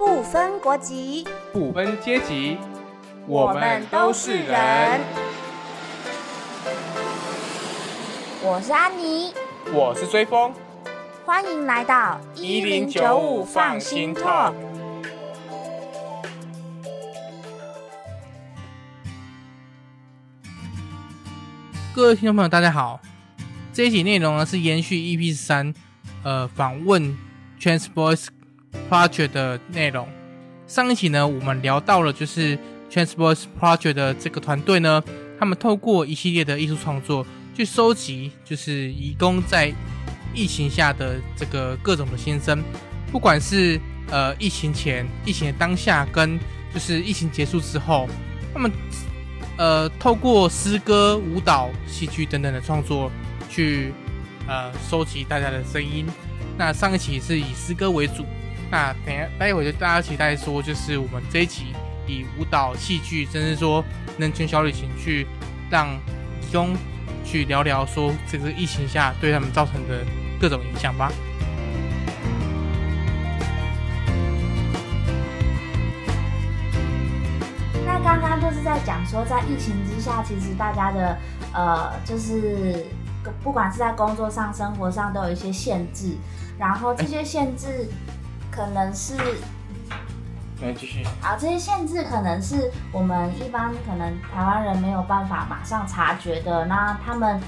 不分国籍，不分阶级，我们都是人。我是安妮，我是追风，欢迎来到一零九五放心 talk。各位听众朋友，大家好。这一集内容呢是延续 EP 三，呃，访问 Transvoice Project 的内容。上一集呢，我们聊到了就是 Transvoice Project 的这个团队呢，他们透过一系列的艺术创作，去收集就是义工在疫情下的这个各种的心声，不管是呃疫情前、疫情的当下，跟就是疫情结束之后，他们呃透过诗歌、舞蹈、戏剧等等的创作。去呃收集大家的声音。那上一期是以诗歌为主，那等下待会就大家期待说，就是我们这一集以舞蹈、戏剧，甚至说人群小旅行，去让兄去聊聊说这个疫情下对他们造成的各种影响吧。那刚刚就是在讲说，在疫情之下，其实大家的呃就是。不管是在工作上、生活上，都有一些限制。然后这些限制可能是，来继续。好，这些限制可能是我们一般可能台湾人没有办法马上察觉的。那他们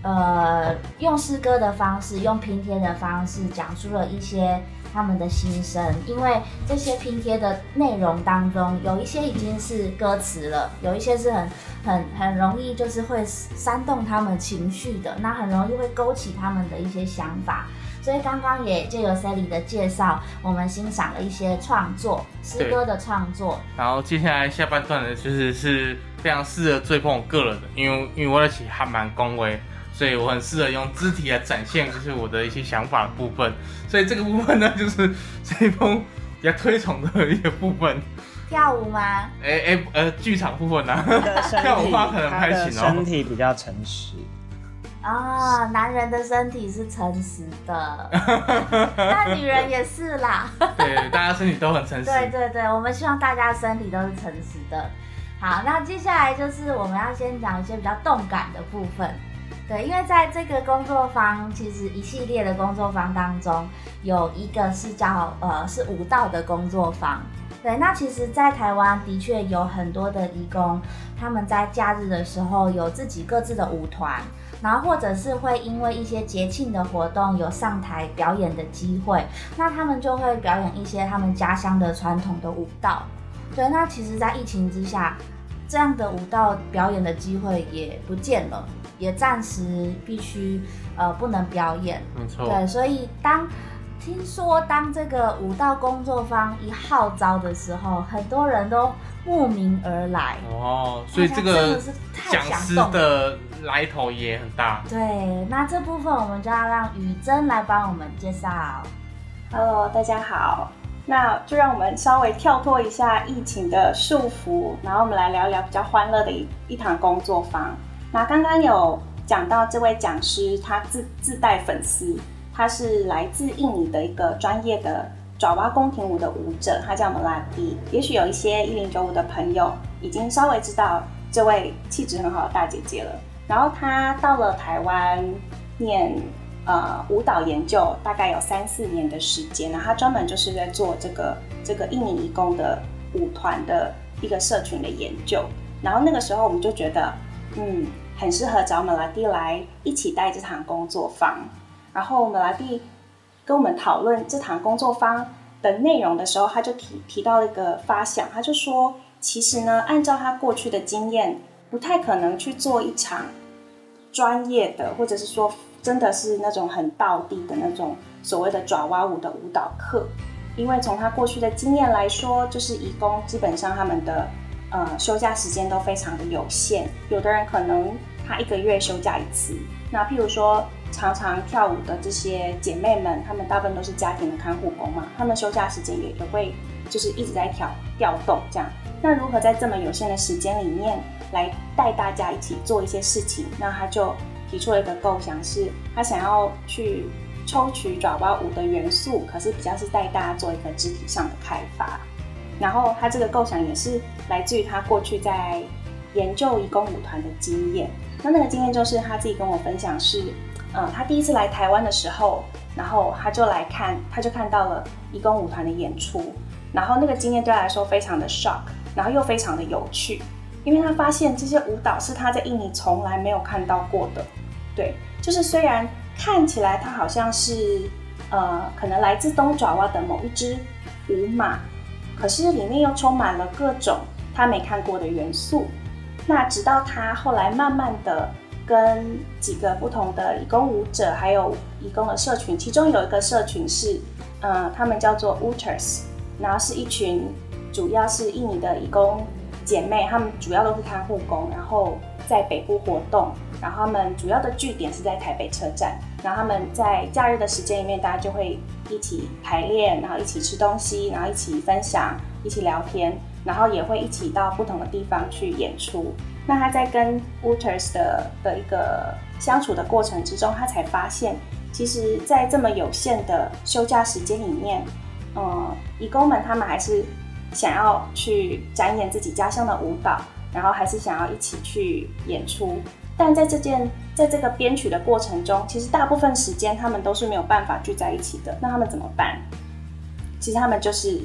呃用诗歌的方式，用拼贴的方式，讲出了一些。他们的心声，因为这些拼贴的内容当中，有一些已经是歌词了，有一些是很很很容易就是会煽动他们情绪的，那很容易会勾起他们的一些想法。所以刚刚也借由 Sally 的介绍，我们欣赏了一些创作诗歌的创作。然后接下来下半段呢，就是是非常适合追捧我个人的，因为因为我的起还蛮恭维。所以我很适合用肢体来展现，就是我的一些想法的部分。所以这个部分呢，就是这一封比较推崇的一个部分。跳舞吗？哎哎呃，剧场部分呢？跳舞话可能拍行哦。身体比较诚实。啊，男人的身体是诚实的，那女人也是啦。对，大家身体都很诚实。对对对，我们希望大家身体都是诚实的。好，那接下来就是我们要先讲一些比较动感的部分。对，因为在这个工作坊，其实一系列的工作坊当中，有一个是叫呃是舞蹈的工作坊。对，那其实，在台湾的确有很多的义工，他们在假日的时候有自己各自的舞团，然后或者是会因为一些节庆的活动有上台表演的机会，那他们就会表演一些他们家乡的传统的舞蹈。对，那其实，在疫情之下，这样的舞蹈表演的机会也不见了。也暂时必须呃不能表演，没错。对，所以当听说当这个舞蹈工作坊一号召的时候，很多人都慕名而来。哦，所以这个讲师的来头也很大。对，那这部分我们就要让雨珍来帮我们介绍。Hello，大家好，那就让我们稍微跳脱一下疫情的束缚，然后我们来聊聊比较欢乐的一一堂工作坊。那刚刚有讲到这位讲师，他自自带粉丝，他是来自印尼的一个专业的爪哇宫廷舞的舞者，他叫 Melody。也许有一些一零九五的朋友已经稍微知道这位气质很好的大姐姐了。然后她到了台湾念呃舞蹈研究，大概有三四年的时间。然后他专门就是在做这个这个印尼义工的舞团的一个社群的研究。然后那个时候我们就觉得，嗯。很适合找马拉蒂来一起带这堂工作坊，然后马拉蒂跟我们讨论这堂工作坊的内容的时候，他就提提到了一个发想，他就说，其实呢，按照他过去的经验，不太可能去做一场专业的，或者是说真的是那种很道地的那种所谓的爪哇舞的舞蹈课，因为从他过去的经验来说，就是义工基本上他们的呃休假时间都非常的有限，有的人可能。他一个月休假一次。那譬如说，常常跳舞的这些姐妹们，她们大部分都是家庭的看护工嘛，她们休假时间也也会就是一直在调调动这样。那如何在这么有限的时间里面来带大家一起做一些事情？那他就提出了一个构想，是他想要去抽取爪哇舞的元素，可是比较是带大家做一个肢体上的开发。然后他这个构想也是来自于他过去在研究义工舞团的经验。那那个经验就是他自己跟我分享是，嗯，他第一次来台湾的时候，然后他就来看，他就看到了义工舞团的演出，然后那个经验对他来说非常的 shock，然后又非常的有趣，因为他发现这些舞蹈是他在印尼从来没有看到过的。对，就是虽然看起来他好像是呃，可能来自东爪哇的某一只舞马。可是里面又充满了各种他没看过的元素。那直到他后来慢慢的跟几个不同的义工舞者，还有义工的社群，其中有一个社群是，呃，他们叫做 Uters，然后是一群主要是印尼的义工姐妹，她们主要都是看护工，然后在北部活动，然后他们主要的据点是在台北车站。然后他们在假日的时间里面，大家就会一起排练，然后一起吃东西，然后一起分享，一起聊天，然后也会一起到不同的地方去演出。那他在跟 Waters 的的一个相处的过程之中，他才发现，其实，在这么有限的休假时间里面，嗯，义工们他们还是想要去展演自己家乡的舞蹈，然后还是想要一起去演出。但在这件，在这个编曲的过程中，其实大部分时间他们都是没有办法聚在一起的。那他们怎么办？其实他们就是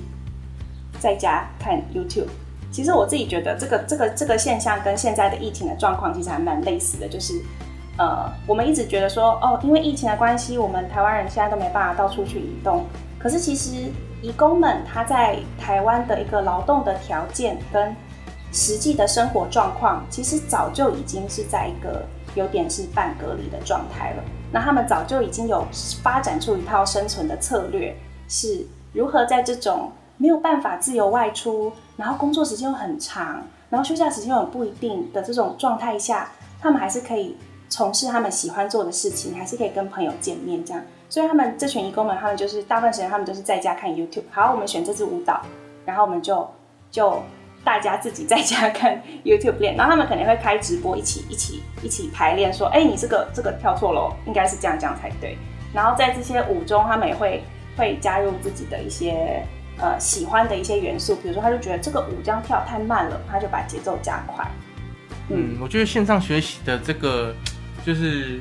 在家看 YouTube。其实我自己觉得，这个这个这个现象跟现在的疫情的状况其实还蛮类似的。就是呃，我们一直觉得说，哦，因为疫情的关系，我们台湾人现在都没办法到处去移动。可是其实，移工们他在台湾的一个劳动的条件跟实际的生活状况其实早就已经是在一个有点是半隔离的状态了。那他们早就已经有发展出一套生存的策略，是如何在这种没有办法自由外出，然后工作时间又很长，然后休假时间又很不一定的这种状态下，他们还是可以从事他们喜欢做的事情，还是可以跟朋友见面这样。所以他们这群义工们，他们就是大部分时间他们都是在家看 YouTube。好，我们选这支舞蹈，然后我们就就。大家自己在家看 YouTube 练，然后他们肯定会开直播，一起一起一起排练，说：“哎，你这个这个跳错了，应该是这样这样才对。”然后在这些舞中，他们也会会加入自己的一些呃喜欢的一些元素，比如说他就觉得这个舞这样跳太慢了，他就把节奏加快。嗯，我觉得线上学习的这个就是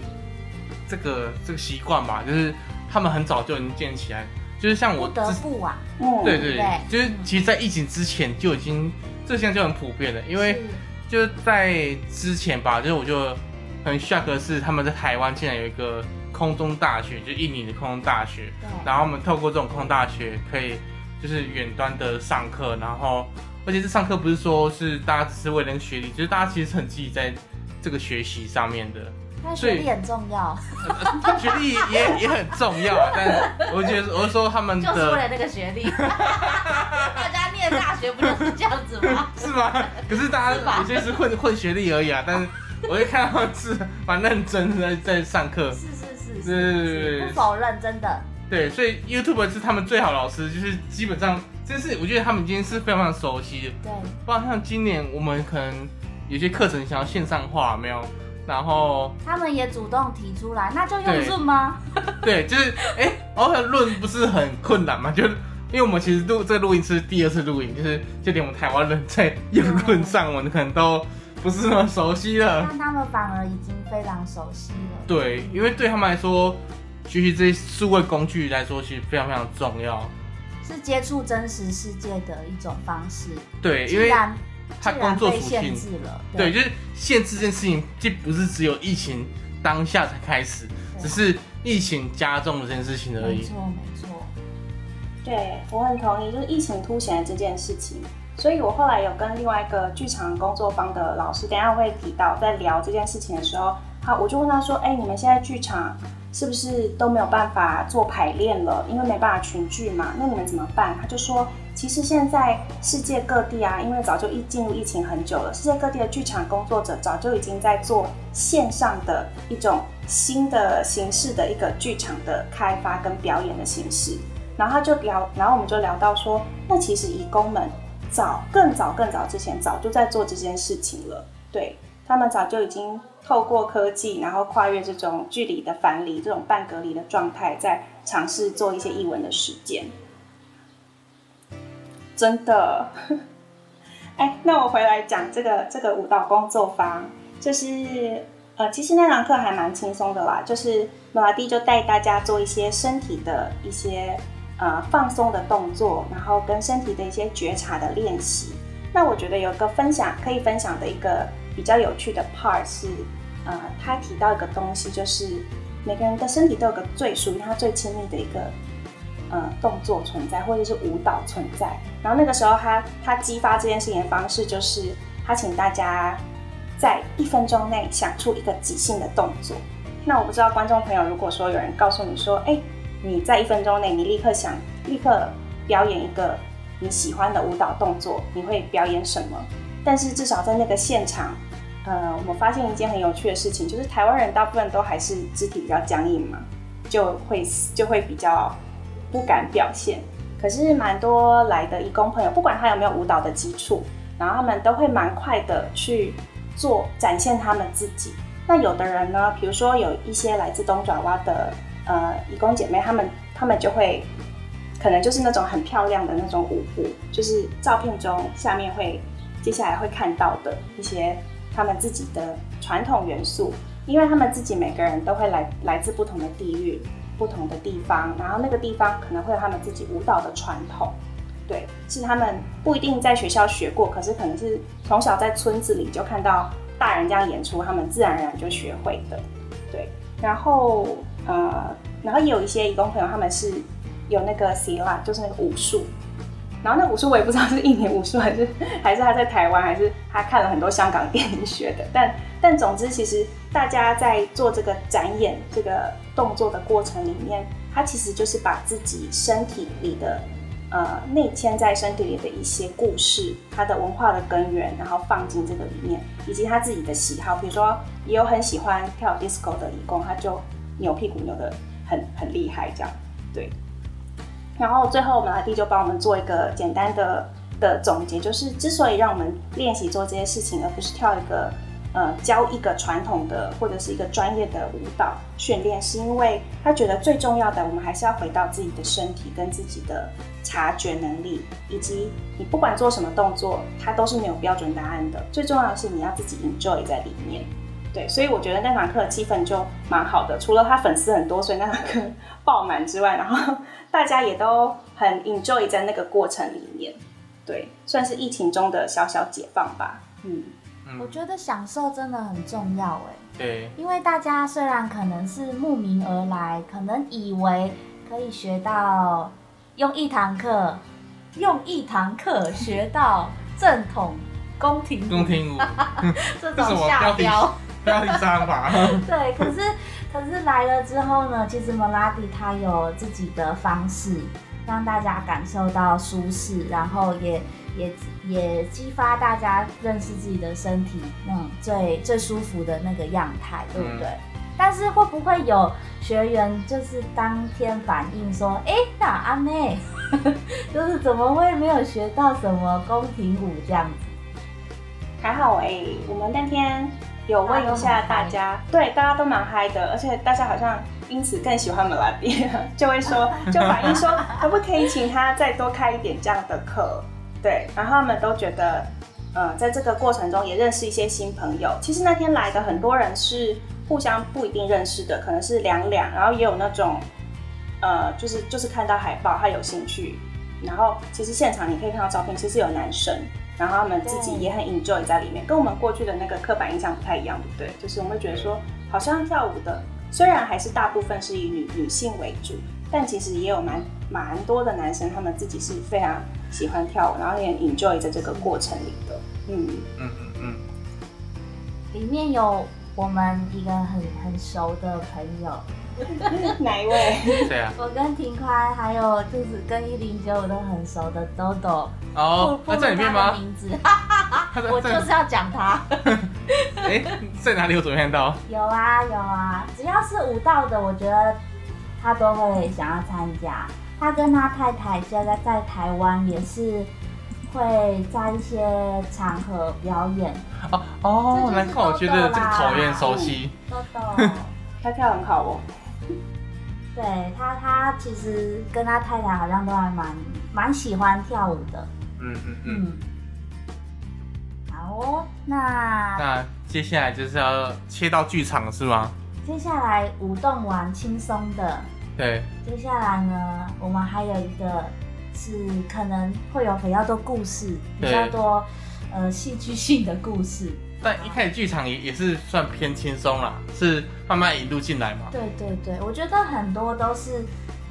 这个这个习惯吧，就是他们很早就已经建起来，就是像我不得不啊，对对对，就是其实，在疫情之前就已经。这现在就很普遍了，因为就在之前吧，就是我就很 shock 的是，他们在台湾竟然有一个空中大学，就印尼的空中大学，然后我们透过这种空中大学可以就是远端的上课，然后而且这上课不是说是大家只是为了学历，就是大家其实很积极在这个学习上面的。学历很重要，学历也也很重要，但我觉得我是说他们就是为了那个学历，大家念大学不就是这样子吗？是吗？可是大家有些是混混学历而已啊，但是我会看到是蛮认真的在上课，是是是是，不否认真的。对，所以 YouTube 是他们最好老师，就是基本上这是我觉得他们今天是非常非常熟悉的。对，不然像今年我们可能有些课程想要线上化，没有？然后他们也主动提出来，那就用论吗？对，就是哎，然后论不是很困难嘛？就因为我们其实录这录音是第二次录音，就是就连我们台湾人在用论上，我们可能都不是那么熟悉了。但他们反而已经非常熟悉了。对，因为对他们来说，学习这些数位工具来说，其实非常非常重要，是接触真实世界的一种方式。对，因为。他工作属性，对，就是限制这件事情，既不是只有疫情当下才开始，只是疫情加重了这件事情而已。没错，没错。对，我很同意，就是疫情凸显了这件事情。所以我后来有跟另外一个剧场工作方的老师，等下我会提到，在聊这件事情的时候，好，我就问他说：“哎，你们现在剧场是不是都没有办法做排练了？因为没办法群聚嘛？那你们怎么办？”他就说。其实现在世界各地啊，因为早就疫进入疫情很久了，世界各地的剧场工作者早就已经在做线上的一种新的形式的一个剧场的开发跟表演的形式。然后他就聊，然后我们就聊到说，那其实义工们早更早更早之前早就在做这件事情了。对，他们早就已经透过科技，然后跨越这种距离的樊篱、这种半隔离的状态，在尝试做一些译文的实践。真的，哎，那我回来讲这个这个舞蹈工作坊，就是呃，其实那堂课还蛮轻松的啦，就是马拉蒂就带大家做一些身体的一些呃放松的动作，然后跟身体的一些觉察的练习。那我觉得有个分享可以分享的一个比较有趣的 part 是，呃，他提到一个东西，就是每个人的身体都有个最属于他最亲密的一个。呃，动作存在，或者是舞蹈存在。然后那个时候，他他激发这件事情的方式，就是他请大家在一分钟内想出一个即兴的动作。那我不知道观众朋友，如果说有人告诉你说，哎，你在一分钟内，你立刻想立刻表演一个你喜欢的舞蹈动作，你会表演什么？但是至少在那个现场，呃，我们发现一件很有趣的事情，就是台湾人大部分都还是肢体比较僵硬嘛，就会就会比较。不敢表现，可是蛮多来的义工朋友，不管他有没有舞蹈的基础，然后他们都会蛮快的去做展现他们自己。那有的人呢，比如说有一些来自东爪哇的呃义工姐妹，他们他们就会可能就是那种很漂亮的那种舞步，就是照片中下面会接下来会看到的一些他们自己的传统元素，因为他们自己每个人都会来来自不同的地域。不同的地方，然后那个地方可能会有他们自己舞蹈的传统，对，是他们不一定在学校学过，可是可能是从小在村子里就看到大人这样演出，他们自然而然就学会的，对。然后呃，然后也有一些义工朋友，他们是有那个 s i l 就是那个武术。然后那武术我也不知道是印尼武术还是还是他在台湾还是他看了很多香港 电影学的，但但总之其实大家在做这个展演这个动作的过程里面，他其实就是把自己身体里的呃内嵌在身体里的一些故事，他的文化的根源，然后放进这个里面，以及他自己的喜好，比如说也有很喜欢跳 disco 的义工，他就扭屁股扭的很很厉害这样，对。然后最后，我们阿弟就帮我们做一个简单的的总结，就是之所以让我们练习做这些事情，而不是跳一个呃教一个传统的或者是一个专业的舞蹈训练，是因为他觉得最重要的，我们还是要回到自己的身体跟自己的察觉能力，以及你不管做什么动作，它都是没有标准答案的。最重要的是你要自己 enjoy 在里面。对，所以我觉得那堂课气氛就蛮好的，除了他粉丝很多，所以那堂课爆满之外，然后大家也都很 enjoy 在那个过程里面。对，算是疫情中的小小解放吧。嗯，我觉得享受真的很重要哎。对，因为大家虽然可能是慕名而来，可能以为可以学到用一堂课，用一堂课学到正统宫廷宫廷舞 这种下标。不要第三吧。对，可是可是来了之后呢，其实 Melody 他有自己的方式，让大家感受到舒适，然后也也也激发大家认识自己的身体，那种最最舒服的那个样态，对不对？但是会不会有学员就是当天反映说，哎，那阿妹，就是怎么会没有学到什么宫廷舞这样子？还好哎，我们那天。有问一下大家，对，大家都蛮嗨的，而且大家好像因此更喜欢 Melody，就会说，就反映说，可不可以请他再多开一点这样的课？对，然后他们都觉得，呃，在这个过程中也认识一些新朋友。其实那天来的很多人是互相不一定认识的，可能是两两，然后也有那种，呃，就是就是看到海报他有兴趣，然后其实现场你可以看到照片，其实有男生。然后他们自己也很 enjoy 在里面，跟我们过去的那个刻板印象不太一样，对不对？就是我们会觉得说，好像跳舞的虽然还是大部分是以女女性为主，但其实也有蛮蛮多的男生，他们自己是非常喜欢跳舞，然后也 enjoy 在这个过程里的。嗯嗯嗯嗯，里面有我们一个很很熟的朋友。哪一位？谁啊，我跟庭宽还有就是跟一零九五都很熟的豆豆哦，他在里面吗？名字，我就是要讲他。哎，在哪里有昨天到？有啊有啊，只要是舞蹈的，我觉得他都会想要参加。他跟他太太现在在台湾也是会在一些场合表演。哦哦，这就是难怪我觉得这个口有点熟悉。豆豆，他跳很好哦。对他，他其实跟他太太好像都还蛮蛮喜欢跳舞的。嗯嗯嗯。嗯，好哦，那那接下来就是要切到剧场是吗？接下来舞动完轻松的，对，接下来呢，我们还有一个是可能会有比较多故事，比对较多呃戏剧性的故事。但一开始剧场也也是算偏轻松啦，是慢慢引入进来嘛。对对对，我觉得很多都是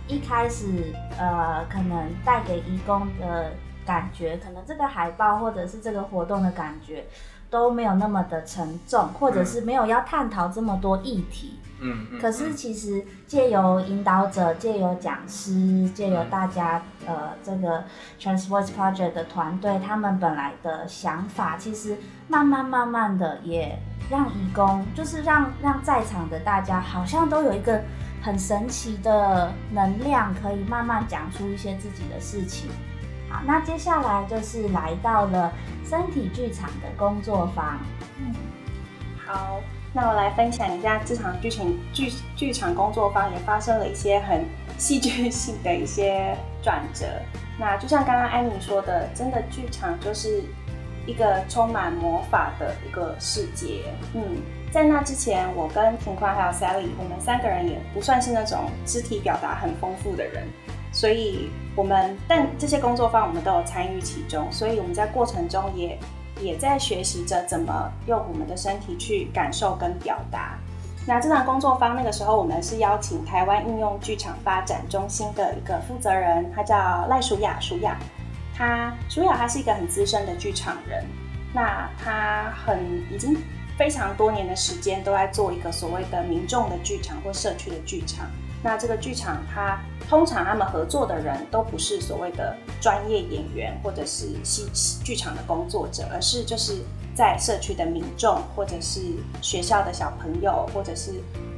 一开始呃，可能带给义工的感觉，可能这个海报或者是这个活动的感觉都没有那么的沉重，或者是没有要探讨这么多议题。嗯嗯。可是其实借由引导者、借由讲师、借由大家呃这个 Transvoice Project 的团队，他们本来的想法，其实慢慢慢慢的也让义工，就是让让在场的大家好像都有一个很神奇的能量，可以慢慢讲出一些自己的事情。好，那接下来就是来到了身体剧场的工作坊。嗯好，那我来分享一下这场剧情剧剧场工作坊也发生了一些很戏剧性的一些转折。那就像刚刚安妮说的，真的剧场就是一个充满魔法的一个世界。嗯，在那之前，我跟庭宽还有 Sally，我们三个人也不算是那种肢体表达很丰富的人，所以我们但这些工作坊我们都有参与其中，所以我们在过程中也也在学习着怎么用我们的身体去感受跟表达。那这场工作坊那个时候，我们是邀请台湾应用剧场发展中心的一个负责人，他叫赖淑雅，淑雅。他淑雅他是一个很资深的剧场人，那他很已经非常多年的时间都在做一个所谓的民众的剧场或社区的剧场。那这个剧场，它通常他们合作的人都不是所谓的专业演员或者是戏剧场的工作者，而是就是在社区的民众，或者是学校的小朋友，或者是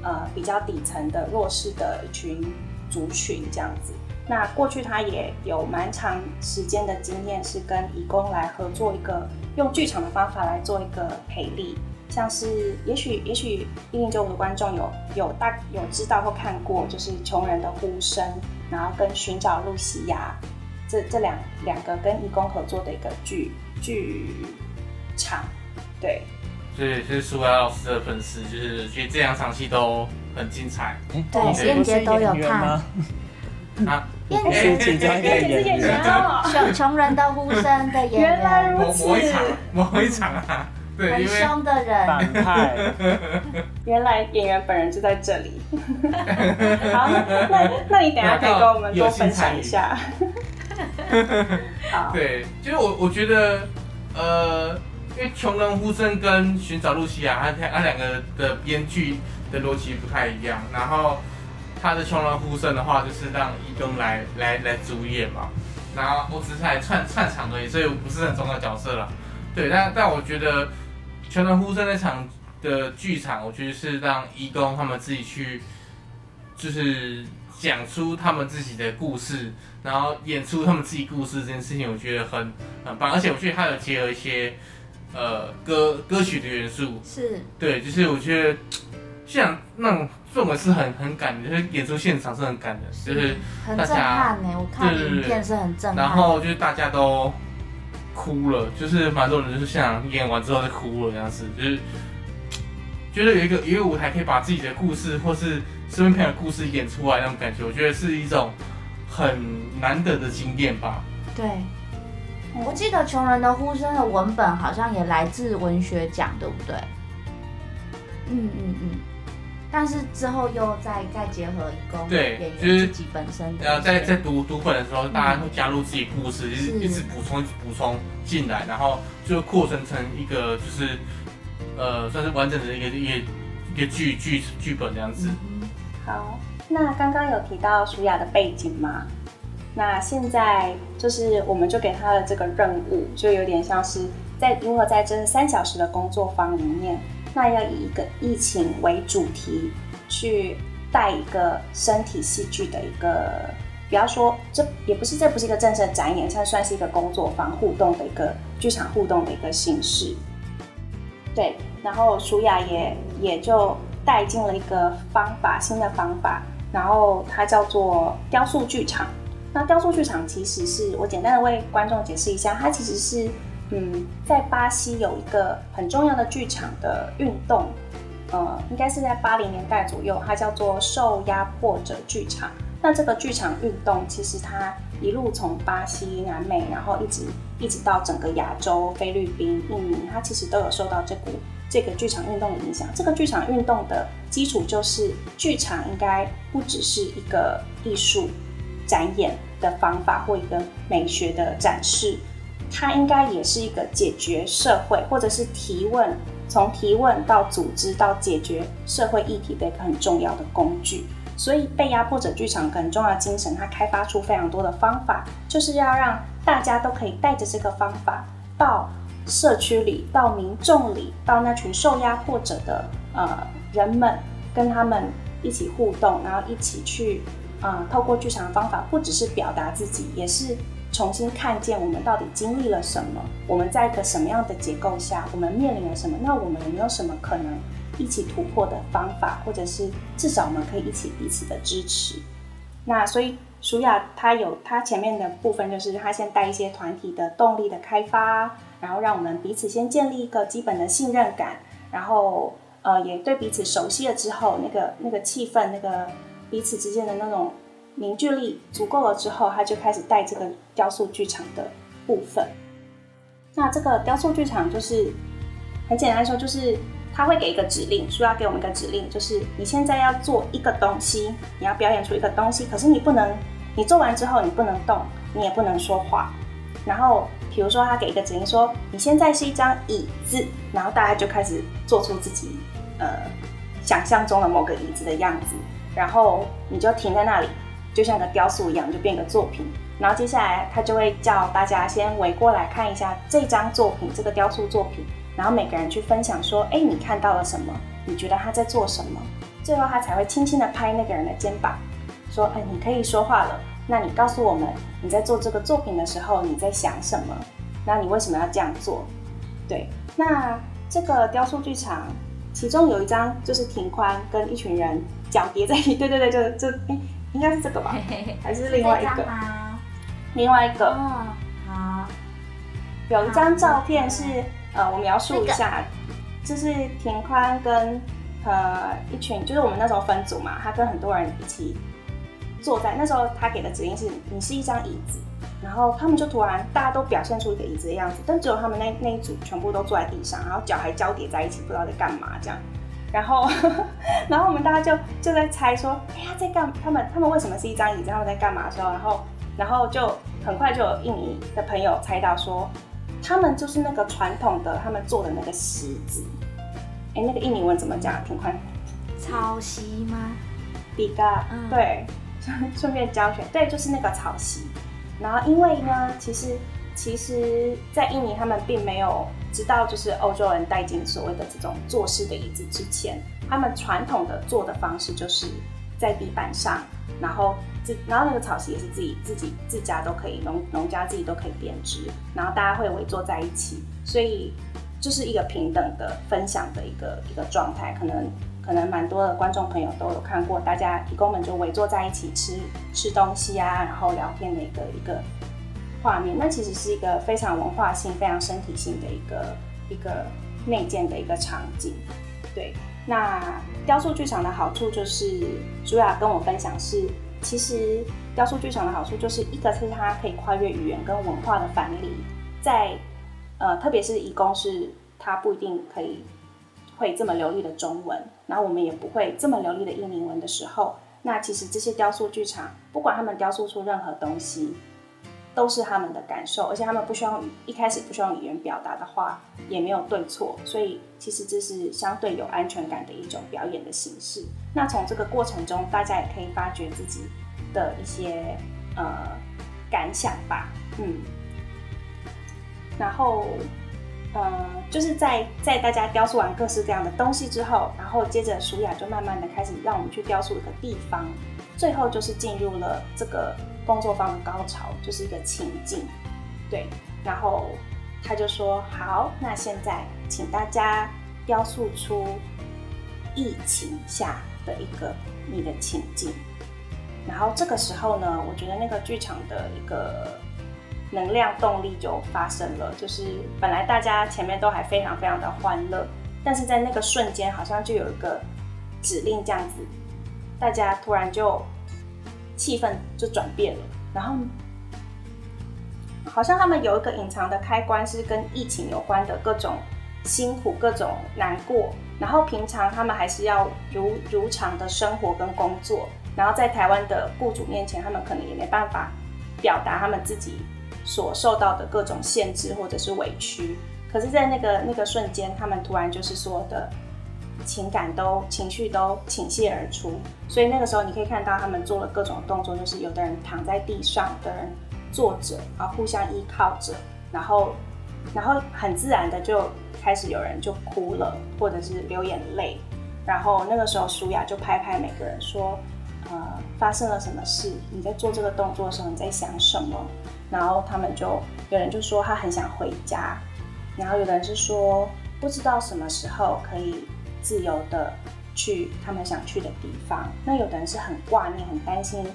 呃比较底层的弱势的一群族群这样子。那过去他也有蛮长时间的经验，是跟义工来合作一个用剧场的方法来做一个培力。像是，也许也许一零九五的观众有有大有知道或看过，就是穷人的呼声，然后跟寻找露西亚这这两两个跟义工合作的一个剧剧场，对，所以是苏雅老师的粉丝，就是觉得这两场戏都很精彩对老师不是燕姐都有看吗？啊。燕杰是演演员员。哦，穷穷人的呼声的演原来，如此某某一场，某一场啊，对，很因为凶的人。反派，原来演员本人就在这里。好，那那那你等下可以跟我们多分享一下。好，对，就是我我觉得，呃，因为《穷人呼声》跟《寻找露西亚》，它它两个的编剧的逻辑不太一样。然后他的《穷人呼声》的话，就是让一东来来来主演嘛。然后我只是来串串场而已，所以我不是很重要的角色了。对，但但我觉得《穷人呼声》那场的剧场，我觉得是让义工他们自己去，就是讲出他们自己的故事，然后演出他们自己故事这件事情，我觉得很很棒，而且我觉得它有结合一些呃歌歌曲的元素，是，对，就是我觉得像那种氛围是很很感的，就是演出现场是很感的，就是很震大家撼呢。我看对对对影片是很震撼。然后就是大家都哭了，就是蛮多人就是现场演完之后就哭了这样子，就是觉得有一个一个舞台可以把自己的故事或是身边朋友的故事演出来那种感觉，我觉得是一种很难得的经验吧。对，我记得《穷人的呼声》的文本好像也来自文学奖，对不对？嗯嗯嗯。但是之后又再再结合一个对演就是员自己本身的一些，然后在在读读本的时候，大家会加入自己故事，就是是一直补充补充进来，然后就扩成成一个就是呃算是完整的一个一个一个剧剧剧本这样子。嗯好，那刚刚有提到舒雅的背景嘛？那现在就是我们就给他的这个任务，就有点像是在如何在这三小时的工作坊里面，那要以一个疫情为主题，去带一个身体戏剧的一个比方说这也不是这不是一个正式展演，它算是一个工作坊互动的一个剧场互动的一个形式。对，然后舒雅也也就带进了一个方法，新的方法，然后它叫做雕塑剧场。那雕塑剧场其实是我简单的为观众解释一下，它其实是嗯，在巴西有一个很重要的剧场的运动，呃，应该是在八零年代左右，它叫做受压迫者剧场。那这个剧场运动其实它一路从巴西、南美，然后一直一直到整个亚洲、菲律宾、印尼，它其实都有受到这股这个剧场运动的影响。这个剧场运动的基础就是剧场应该不只是一个艺术展演的方法或一个美学的展示，它应该也是一个解决社会或者是提问，从提问到组织到解决社会议题的一个很重要的工具。所以，被压迫者剧场很重要的精神，它开发出非常多的方法，就是要让大家都可以带着这个方法到社区里、到民众里、到那群受压迫者的呃人们，跟他们一起互动，然后一起去啊，透过剧场的方法，不只是表达自己，也是重新看见我们到底经历了什么，我们在一个什么样的结构下，我们面临了什么，那我们有没有什么可能？一起突破的方法，或者是至少我们可以一起彼此的支持。那所以舒雅他有他前面的部分，就是他先带一些团体的动力的开发，然后让我们彼此先建立一个基本的信任感，然后呃也对彼此熟悉了之后，那个那个气氛，那个彼此之间的那种凝聚力足够了之后，他就开始带这个雕塑剧场的部分。那这个雕塑剧场就是很简单说，就是。他会给一个指令，说要给我们一个指令，就是你现在要做一个东西，你要表演出一个东西，可是你不能，你做完之后你不能动，你也不能说话。然后，比如说他给一个指令说，你现在是一张椅子，然后大家就开始做出自己呃想象中的某个椅子的样子，然后你就停在那里，就像个雕塑一样，就变个作品。然后接下来他就会叫大家先围过来看一下这张作品，这个雕塑作品。然后每个人去分享说：“哎，你看到了什么？你觉得他在做什么？”最后他才会轻轻的拍那个人的肩膀，说：“哎，你可以说话了。那你告诉我们，你在做这个作品的时候你在想什么？那你为什么要这样做？”对，那这个雕塑剧场其中有一张就是挺宽跟一群人脚叠在一起，对对对，就就哎，应该是这个吧？还是另外一个？另外一个。哦，好。有一张照片是。呃，我描述一下，就是田宽跟呃一群，就是我们那时候分组嘛，他跟很多人一起坐在那时候，他给的指令是你是一张椅子，然后他们就突然大家都表现出一个椅子的样子，但只有他们那那一组全部都坐在地上，然后脚还交叠在一起，不知道在干嘛这样，然后 然后我们大家就就在猜说，哎呀在干他们他们为什么是一张椅子，他们在干嘛的时候，然后然后就很快就有印尼的朋友猜到说。他们就是那个传统的，他们做的那个席子。哎，那个印尼文怎么讲？挺快。草席吗？比嘎，对，顺便教学。对，就是那个草席。然后因为呢，其实其实，在印尼他们并没有知道，就是欧洲人带进所谓的这种坐式的椅子之前，他们传统的坐的方式就是在地板上，然后。然后那个草席也是自己自己自家都可以农农家自己都可以编织，然后大家会围坐在一起，所以就是一个平等的分享的一个一个状态。可能可能蛮多的观众朋友都有看过，大家义工们就围坐在一起吃吃东西啊，然后聊天的一个一个画面。那其实是一个非常文化性、非常身体性的一个一个内建的一个场景。对，那雕塑剧场的好处就是朱雅跟我分享是。其实雕塑剧场的好处就是一个是它可以跨越语言跟文化的藩篱，在呃特别是义工是他不一定可以会这么流利的中文，然后我们也不会这么流利的印尼文的时候，那其实这些雕塑剧场不管他们雕塑出任何东西，都是他们的感受，而且他们不需要一开始不需要语言表达的话也没有对错，所以其实这是相对有安全感的一种表演的形式。那从这个过程中，大家也可以发掘自己的一些呃感想吧，嗯，然后呃，就是在在大家雕塑完各式各样的东西之后，然后接着舒雅就慢慢的开始让我们去雕塑一个地方，最后就是进入了这个工作坊的高潮，就是一个情境，对。然后他就说：“好，那现在请大家雕塑出疫情下的一个你的情境。”然后这个时候呢，我觉得那个剧场的一个能量动力就发生了，就是本来大家前面都还非常非常的欢乐，但是在那个瞬间，好像就有一个指令这样子，大家突然就气氛就转变了，然后好像他们有一个隐藏的开关，是跟疫情有关的各种辛苦、各种难过，然后平常他们还是要如如常的生活跟工作。然后在台湾的雇主面前，他们可能也没办法表达他们自己所受到的各种限制或者是委屈。可是，在那个那个瞬间，他们突然就是说的情感都情绪都倾泻而出。所以那个时候，你可以看到他们做了各种动作，就是有的人躺在地上，有的人坐着，然后互相依靠着，然后然后很自然的就开始有人就哭了，或者是流眼泪。然后那个时候，舒雅就拍拍每个人说。呃，发生了什么事？你在做这个动作的时候，你在想什么？然后他们就有人就说他很想回家，然后有的人是说不知道什么时候可以自由的去他们想去的地方。那有的人是很挂念、很担心，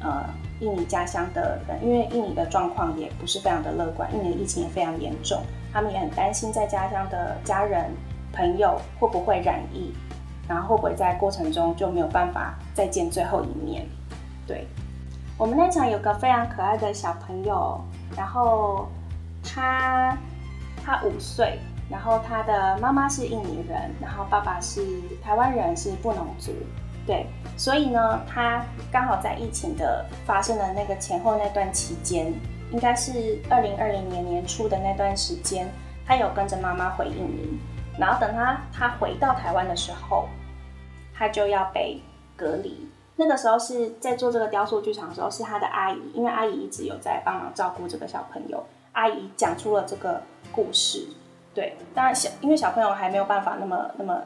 呃，印尼家乡的人，因为印尼的状况也不是非常的乐观，印尼疫情也非常严重，他们也很担心在家乡的家人朋友会不会染疫。然后会不会在过程中就没有办法再见最后一面？对，我们那场有个非常可爱的小朋友，然后他他五岁，然后他的妈妈是印尼人，然后爸爸是台湾人，是布农族。对，所以呢，他刚好在疫情的发生的那个前后那段期间，应该是二零二零年年初的那段时间，他有跟着妈妈回印尼。然后等他他回到台湾的时候，他就要被隔离。那个时候是在做这个雕塑剧场的时候，是他的阿姨，因为阿姨一直有在帮忙照顾这个小朋友。阿姨讲出了这个故事，对，当然小因为小朋友还没有办法那么那么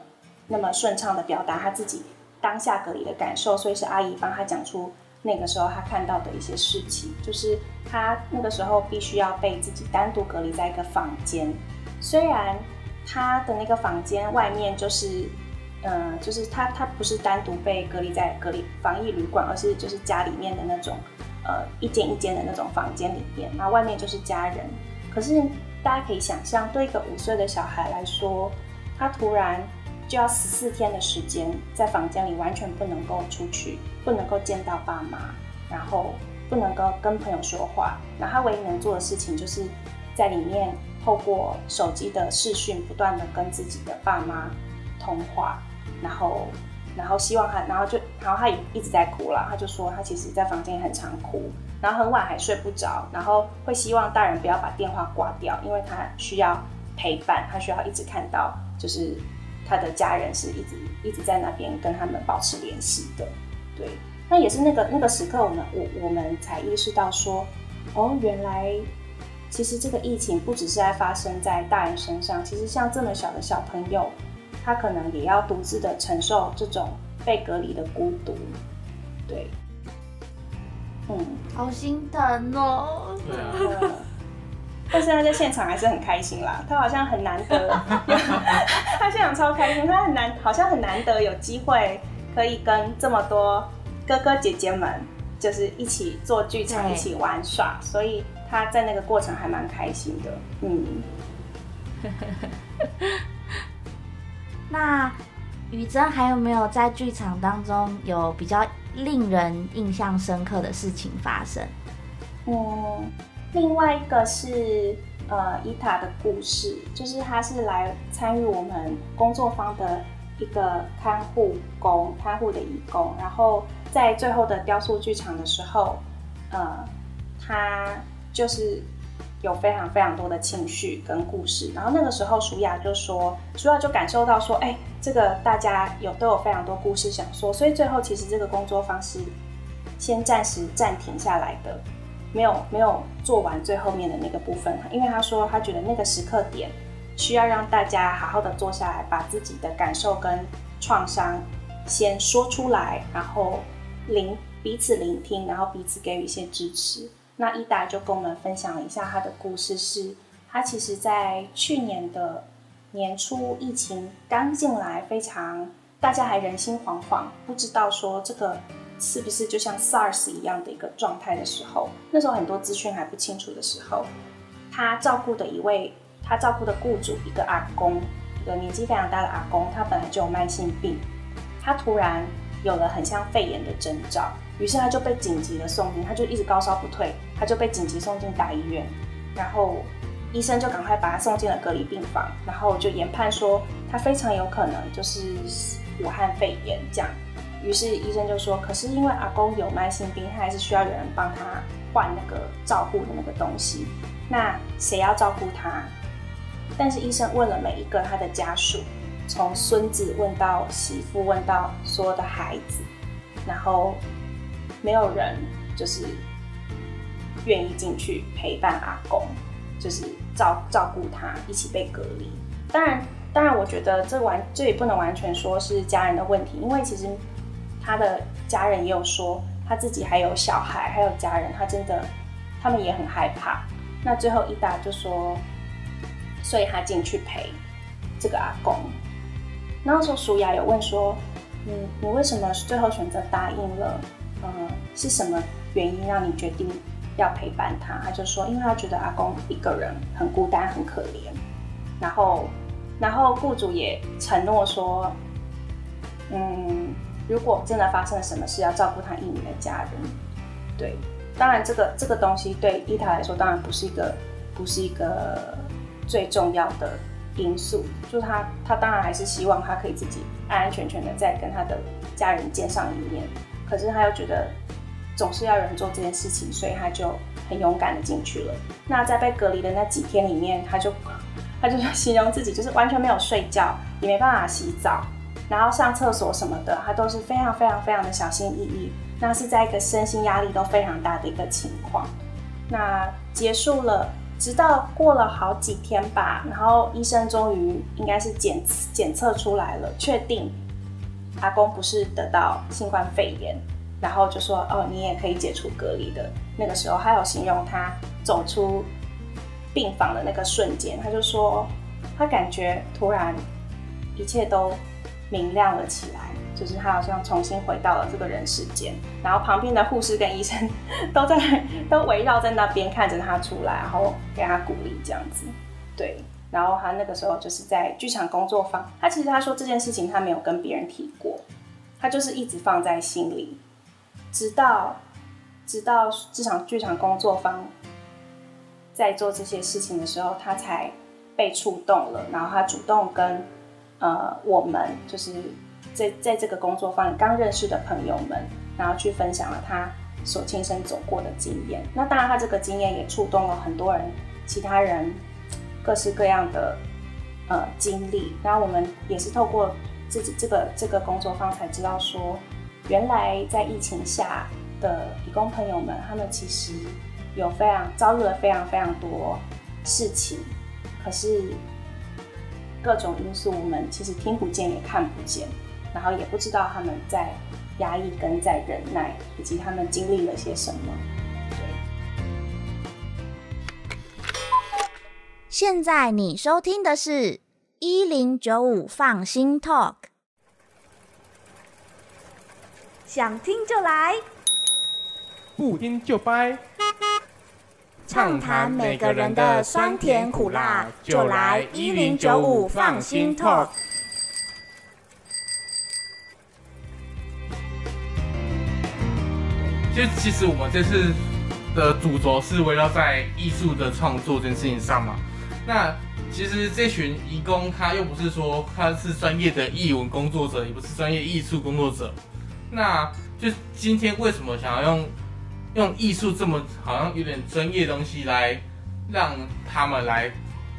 那么顺畅的表达他自己当下隔离的感受，所以是阿姨帮他讲出那个时候他看到的一些事情，就是他那个时候必须要被自己单独隔离在一个房间，虽然。他的那个房间外面就是，嗯，就是他他不是单独被隔离在隔离防疫旅馆，而是就是家里面的那种，呃，一间一间的那种房间里面，那外面就是家人。可是大家可以想象，对一个五岁的小孩来说，他突然就要十四天的时间在房间里，完全不能够出去，不能够见到爸妈，然后不能够跟朋友说话，那他唯一能做的事情就是在里面。透过手机的视讯，不断的跟自己的爸妈通话，然后，然后希望他，然后就，然后他一直在哭了。他就说他其实在房间很常哭，然后很晚还睡不着，然后会希望大人不要把电话挂掉，因为他需要陪伴，他需要一直看到，就是他的家人是一直一直在那边跟他们保持联系的。对，那也是那个那个时刻，我们我我们才意识到说，哦，原来。其实这个疫情不只是在发生在大人身上，其实像这么小的小朋友，他可能也要独自的承受这种被隔离的孤独。对，嗯，好心疼哦。对啊。但是他在现场还是很开心啦，他好像很难得，他现场超开心，他很难，好像很难得有机会可以跟这么多哥哥姐姐们，就是一起做剧场，一起玩耍，所以。他在那个过程还蛮开心的，嗯。那雨珍还有没有在剧场当中有比较令人印象深刻的事情发生？嗯，另外一个是呃伊塔的故事，就是他是来参与我们工作方的一个看护工，看护的义工，然后在最后的雕塑剧场的时候，呃，他。就是有非常非常多的情绪跟故事，然后那个时候舒雅就说，舒雅就感受到说，哎，这个大家有都有非常多故事想说，所以最后其实这个工作方式先暂时暂停下来的，没有 没有做完最后面的那个部分，因为他说他觉得那个时刻点需要让大家好好的坐下来，把自己的感受跟创伤先说出来，然后聆彼此聆听，然后彼此给予一些支持。那伊达就跟我们分享了一下他的故事，是他其实在去年的年初疫情刚进来，非常大家还人心惶惶，不知道说这个是不是就像 SARS 一样的一个状态的时候，那时候很多资讯还不清楚的时候，他照顾的一位他照顾的雇主一个阿公，一个年纪非常大的阿公，他本来就有慢性病，他突然有了很像肺炎的征兆。于是他就被紧急的送进，他就一直高烧不退，他就被紧急送进大医院，然后医生就赶快把他送进了隔离病房，然后就研判说他非常有可能就是武汉肺炎这样。于是医生就说，可是因为阿公有慢性病，他还是需要有人帮他换那个照顾的那个东西，那谁要照顾他？但是医生问了每一个他的家属，从孙子问到媳妇，问到所有的孩子，然后。没有人就是愿意进去陪伴阿公，就是照照顾他，一起被隔离。当然，当然，我觉得这完这也不能完全说是家人的问题，因为其实他的家人也有说他自己还有小孩，还有家人，他真的他们也很害怕。那最后伊达就说，所以他进去陪这个阿公。那时候舒雅有问说，嗯，你为什么最后选择答应了？嗯，是什么原因让你决定要陪伴他？他就说，因为他觉得阿公一个人很孤单、很可怜。然后，然后雇主也承诺说，嗯，如果真的发生了什么事，要照顾他一年的家人。对，当然这个这个东西对伊塔来说，当然不是一个不是一个最重要的因素。就他他当然还是希望他可以自己安安全全的再跟他的家人见上一面。可是他又觉得总是要有人做这件事情，所以他就很勇敢的进去了。那在被隔离的那几天里面，他就他就形容自己就是完全没有睡觉，也没办法洗澡，然后上厕所什么的，他都是非常非常非常的小心翼翼。那是在一个身心压力都非常大的一个情况。那结束了，直到过了好几天吧，然后医生终于应该是检检测出来了，确定。阿公不是得到新冠肺炎，然后就说哦，你也可以解除隔离的。那个时候，他有形容他走出病房的那个瞬间，他就说他感觉突然一切都明亮了起来，就是他好像重新回到了这个人世间。然后旁边的护士跟医生都在都围绕在那边看着他出来，然后给他鼓励这样子，对。然后他那个时候就是在剧场工作坊，他其实他说这件事情他没有跟别人提过，他就是一直放在心里，直到直到这场剧场工作坊在做这些事情的时候，他才被触动了。然后他主动跟呃我们就是在在这个工作坊刚认识的朋友们，然后去分享了他所亲身走过的经验。那当然，他这个经验也触动了很多人，其他人。各式各样的呃经历，然后我们也是透过自己这个这个工作方才知道说，原来在疫情下的义工朋友们，他们其实有非常遭遇了非常非常多事情，可是各种因素我们其实听不见也看不见，然后也不知道他们在压抑跟在忍耐，以及他们经历了些什么。现在你收听的是一零九五放心 Talk，想听就来，不听就掰，畅谈每个人的酸甜苦辣，就来一零九五放心 Talk。就其实我们这次的主轴是围绕在艺术的创作这件事情上嘛。那其实这群义工，他又不是说他是专业的艺文工作者，也不是专业艺术工作者。那就今天为什么想要用用艺术这么好像有点专业的东西来让他们来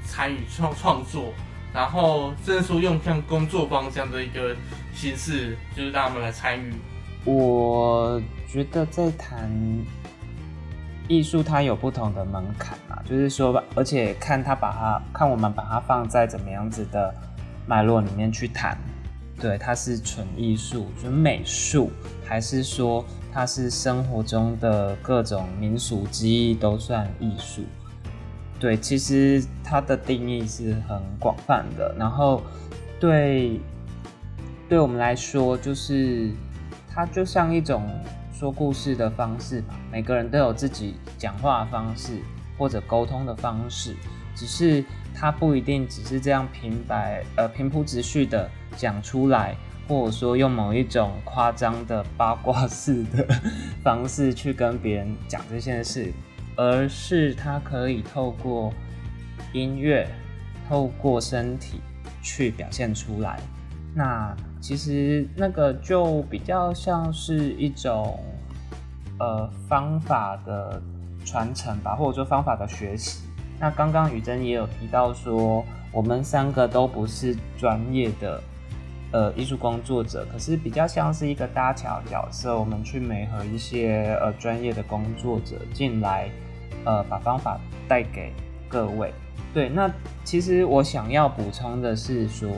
参与创创作，然后甚至说用像工作坊这样的一个形式，就是让他们来参与。我觉得在谈。艺术它有不同的门槛嘛，就是说，而且看他把它看我们把它放在怎么样子的脉络里面去谈。对，它是纯艺术，纯美术，还是说它是生活中的各种民俗记忆都算艺术？对，其实它的定义是很广泛的。然后，对，对我们来说，就是它就像一种说故事的方式吧。每个人都有自己讲话的方式或者沟通的方式，只是它不一定只是这样平白呃平铺直叙的讲出来，或者说用某一种夸张的八卦式的方式去跟别人讲这件事。而是他可以透过音乐、透过身体去表现出来。那其实那个就比较像是一种呃方法的传承吧，或者说方法的学习。那刚刚雨珍也有提到说，我们三个都不是专业的呃艺术工作者，可是比较像是一个搭桥角色，我们去媒合一些呃专业的工作者进来。呃，把方法带给各位。对，那其实我想要补充的是说，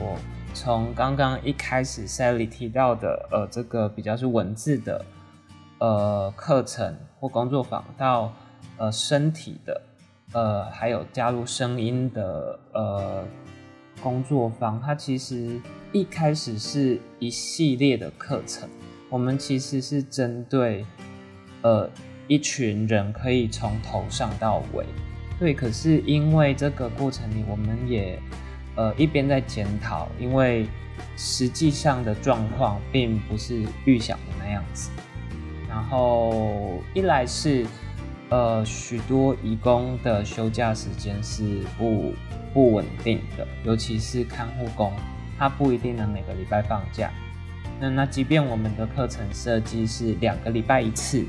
从刚刚一开始 Sally 提到的，呃，这个比较是文字的，呃，课程或工作坊，到呃身体的，呃，还有加入声音的，呃，工作坊，它其实一开始是一系列的课程，我们其实是针对，呃。一群人可以从头上到尾，对。可是因为这个过程里，我们也呃一边在检讨，因为实际上的状况并不是预想的那样子。然后一来是呃许多义工的休假时间是不不稳定的，尤其是看护工，他不一定能每个礼拜放假。那那即便我们的课程设计是两个礼拜一次。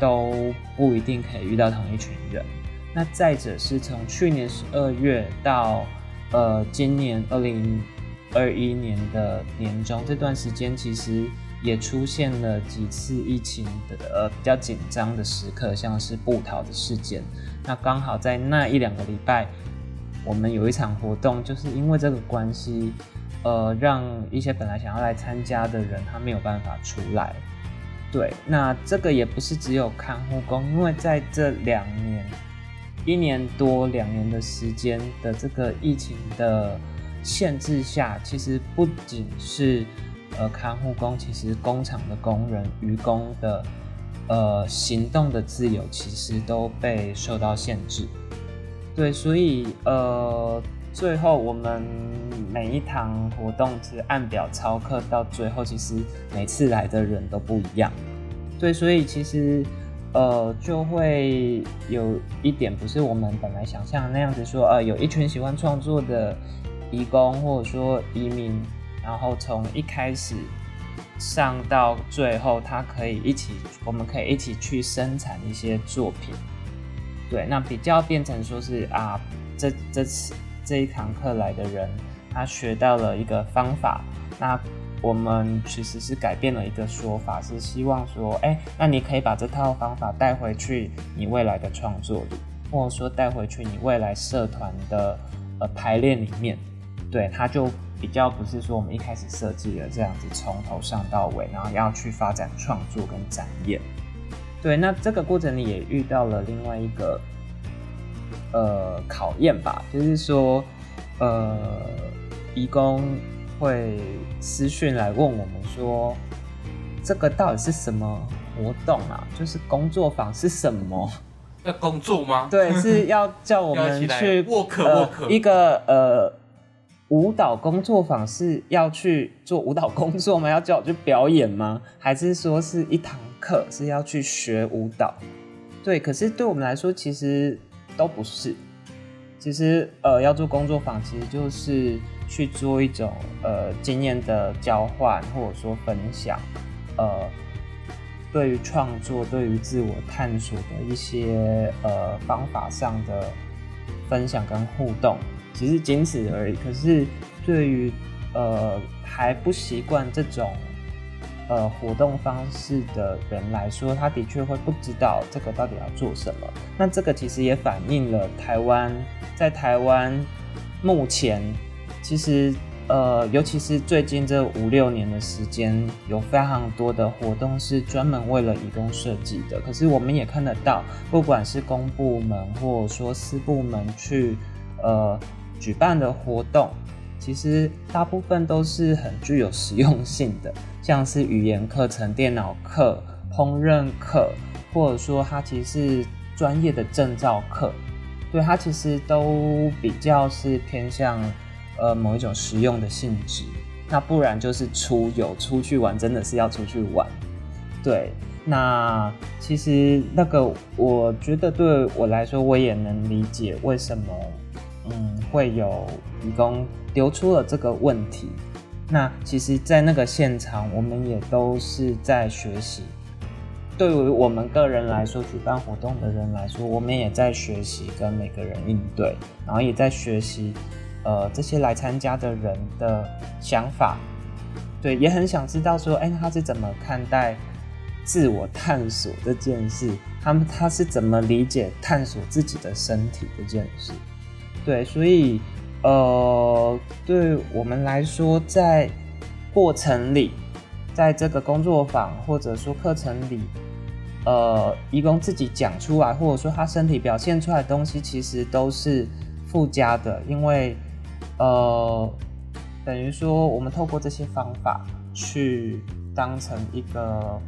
都不一定可以遇到同一群人。那再者是从去年十二月到呃今年二零二一年的年中这段时间，其实也出现了几次疫情的呃比较紧张的时刻，像是布逃的事件。那刚好在那一两个礼拜，我们有一场活动，就是因为这个关系，呃，让一些本来想要来参加的人，他没有办法出来。对，那这个也不是只有看护工，因为在这两年、一年多两年的时间的这个疫情的限制下，其实不仅是呃看护工，其实工厂的工人、渔工的呃行动的自由，其实都被受到限制。对，所以呃。最后，我们每一堂活动是按表操课，到最后其实每次来的人都不一样。对，所以其实呃就会有一点不是我们本来想象那样子，说呃有一群喜欢创作的移工或者说移民，然后从一开始上到最后，他可以一起，我们可以一起去生产一些作品。对，那比较变成说是啊，这这次。这一堂课来的人，他学到了一个方法。那我们其实是改变了一个说法，是希望说，哎，那你可以把这套方法带回去你未来的创作里，或者说带回去你未来社团的呃排练里面。对，他就比较不是说我们一开始设计的这样子从头上到尾，然后要去发展创作跟展演。对，那这个过程里也遇到了另外一个。呃，考验吧，就是说，呃，义工会私讯来问我们说，这个到底是什么活动啊？就是工作坊是什么？要工作吗？对，是要叫我们去 沃克一个呃舞蹈工作坊是要去做舞蹈工作吗？要叫我去表演吗？还是说是一堂课是要去学舞蹈？对，可是对我们来说，其实。都不是，其实呃，要做工作坊，其实就是去做一种呃经验的交换，或者说分享，呃，对于创作、对于自我探索的一些呃方法上的分享跟互动，其实仅此而已。可是对于呃还不习惯这种。呃，活动方式的人来说，他的确会不知道这个到底要做什么。那这个其实也反映了台湾在台湾目前其实呃，尤其是最近这五六年的时间，有非常多的活动是专门为了移工设计的。可是我们也看得到，不管是公部门或者说私部门去呃举办的活动，其实大部分都是很具有实用性的，像是语言课程、电脑课、烹饪课，或者说它其实是专业的证照课，对它其实都比较是偏向。呃，某一种实用的性质，那不然就是出游出去玩，真的是要出去玩。对，那其实那个，我觉得对我来说，我也能理解为什么，嗯，会有义工丢出了这个问题。那其实，在那个现场，我们也都是在学习。对于我们个人来说，举办活动的人来说，我们也在学习跟每个人应对，然后也在学习。呃，这些来参加的人的想法，对，也很想知道说，哎，他是怎么看待自我探索这件事？他们他是怎么理解探索自己的身体这件事？对，所以，呃，对我们来说，在过程里，在这个工作坊或者说课程里，呃，义工自己讲出来，或者说他身体表现出来的东西，其实都是附加的，因为。呃，等于说，我们透过这些方法去当成一个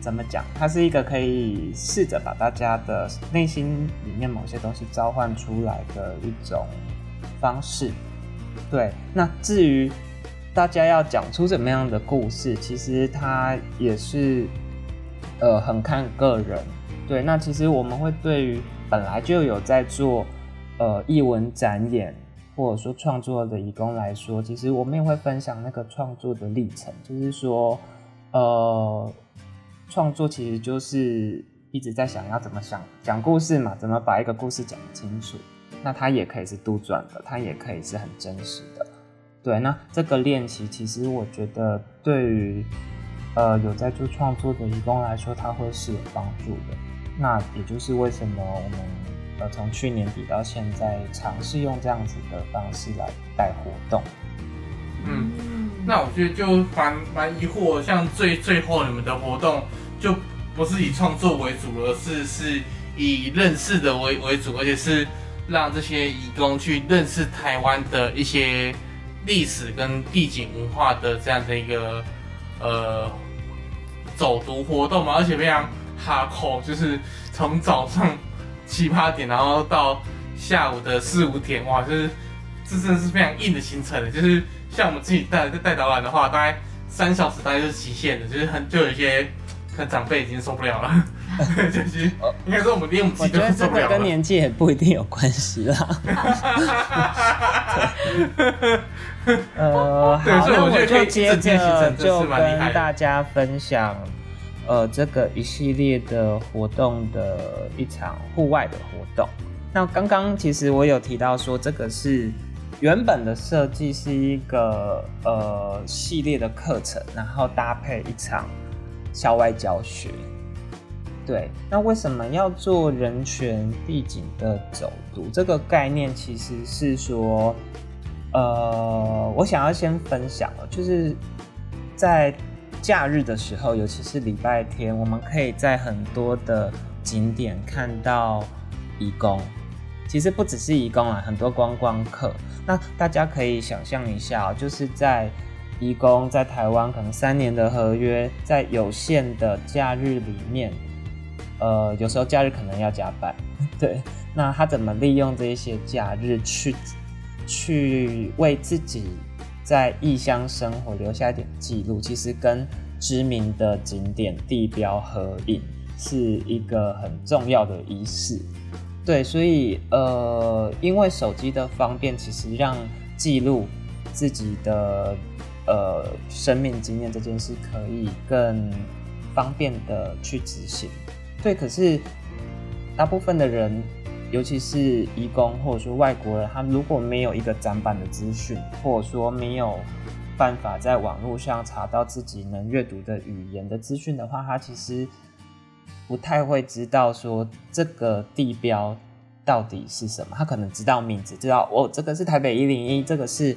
怎么讲？它是一个可以试着把大家的内心里面某些东西召唤出来的一种方式。对，那至于大家要讲出怎么样的故事，其实它也是呃很看个人。对，那其实我们会对于本来就有在做呃译文展演。或者说创作的义工来说，其实我们也会分享那个创作的历程，就是说，呃，创作其实就是一直在想要怎么想讲故事嘛，怎么把一个故事讲清楚。那它也可以是杜撰的，它也可以是很真实的。对，那这个练习其实我觉得对于呃有在做创作的义工来说，它会是有帮助的。那也就是为什么我们。呃，从去年底到现在，尝试用这样子的方式来带活动。嗯，那我觉得就蛮蛮疑惑，像最最后你们的活动就不是以创作为主，而是是以认识的为为主，而且是让这些义工去认识台湾的一些历史跟地景文化的这样的一个呃走读活动嘛，而且非常哈扣，就是从早上。七八点，然后到下午的四五点，哇，就是这真的是非常硬的行程的。就是像我们自己带带导览的话，大概三小时大概就是极限的，就是很就有一些可能长辈已经受不了了。就是应该说我们连我们自己都受不了。跟年纪也不一定有关系啦。呃，好，那我就接着就跟大家分享。呃，这个一系列的活动的一场户外的活动。那刚刚其实我有提到说，这个是原本的设计是一个呃系列的课程，然后搭配一场校外教学。对，那为什么要做人权地景的走读？这个概念其实是说，呃，我想要先分享了，就是在。假日的时候，尤其是礼拜天，我们可以在很多的景点看到义工。其实不只是义工啊，很多观光客。那大家可以想象一下，就是在义工在台湾可能三年的合约，在有限的假日里面，呃，有时候假日可能要加班。对，那他怎么利用这些假日去去为自己？在异乡生活留下一点记录，其实跟知名的景点地标合影是一个很重要的仪式。对，所以呃，因为手机的方便，其实让记录自己的呃生命经验这件事可以更方便的去执行。对，可是大部分的人。尤其是移工或者说外国人，他如果没有一个展板的资讯，或者说没有办法在网络上查到自己能阅读的语言的资讯的话，他其实不太会知道说这个地标到底是什么。他可能知道名字，知道哦，这个是台北一零一，这个是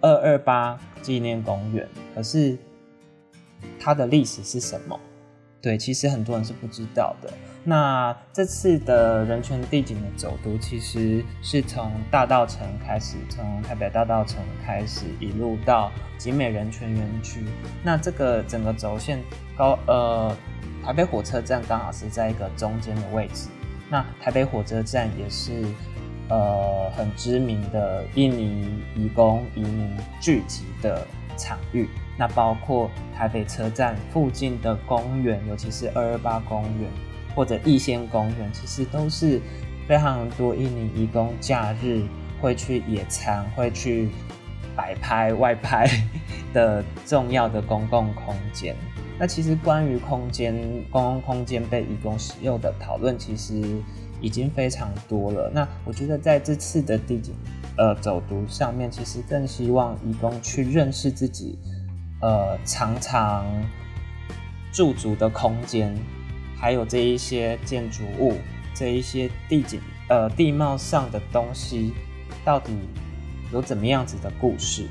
二二八纪念公园，可是它的历史是什么？对，其实很多人是不知道的。那这次的人权地景的走读，其实是从大道城开始，从台北大道城开始，一路到集美人权园区。那这个整个轴线高，呃，台北火车站刚好是在一个中间的位置。那台北火车站也是，呃，很知名的印尼移工移民聚集的场域。那包括台北车站附近的公园，尤其是二二八公园。或者逸仙公园，其实都是非常多印尼义工假日会去野餐、会去摆拍、外拍的重要的公共空间。那其实关于空间、公共空间被义工使用的讨论，其实已经非常多了。那我觉得在这次的地景呃走读上面，其实更希望义工去认识自己呃常常驻足的空间。还有这一些建筑物，这一些地景，呃，地貌上的东西，到底有怎么样子的故事？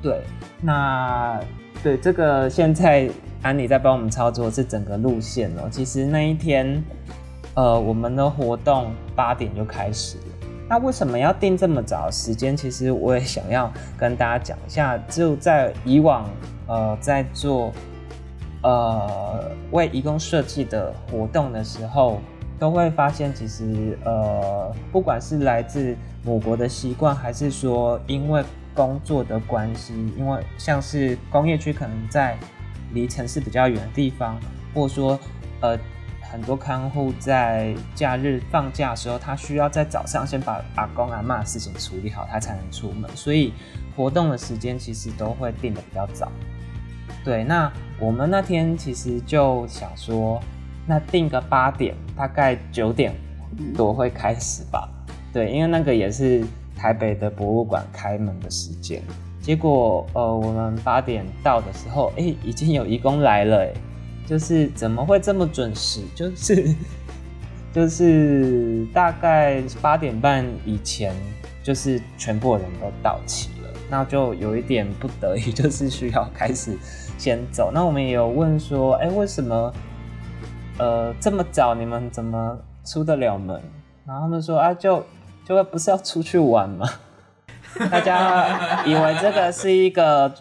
对，那对这个现在安妮在帮我们操作是整个路线哦。其实那一天，呃，我们的活动八点就开始了。那为什么要定这么早时间？其实我也想要跟大家讲一下，就在以往，呃，在做。呃，为义工设计的活动的时候，都会发现，其实呃，不管是来自母国的习惯，还是说因为工作的关系，因为像是工业区可能在离城市比较远的地方，或者说呃很多看护在假日放假的时候，他需要在早上先把阿公阿妈的事情处理好，他才能出门，所以活动的时间其实都会定的比较早。对，那我们那天其实就想说，那定个八点，大概九点多会开始吧。对，因为那个也是台北的博物馆开门的时间。结果，呃，我们八点到的时候，哎，已经有义工来了，哎，就是怎么会这么准时？就是就是大概八点半以前，就是全部人都到齐了，那就有一点不得已，就是需要开始。先走，那我们也有问说，哎，为什么，呃，这么早你们怎么出得了门？然后他们说，啊，就就不是要出去玩吗？大家以为这个是一个，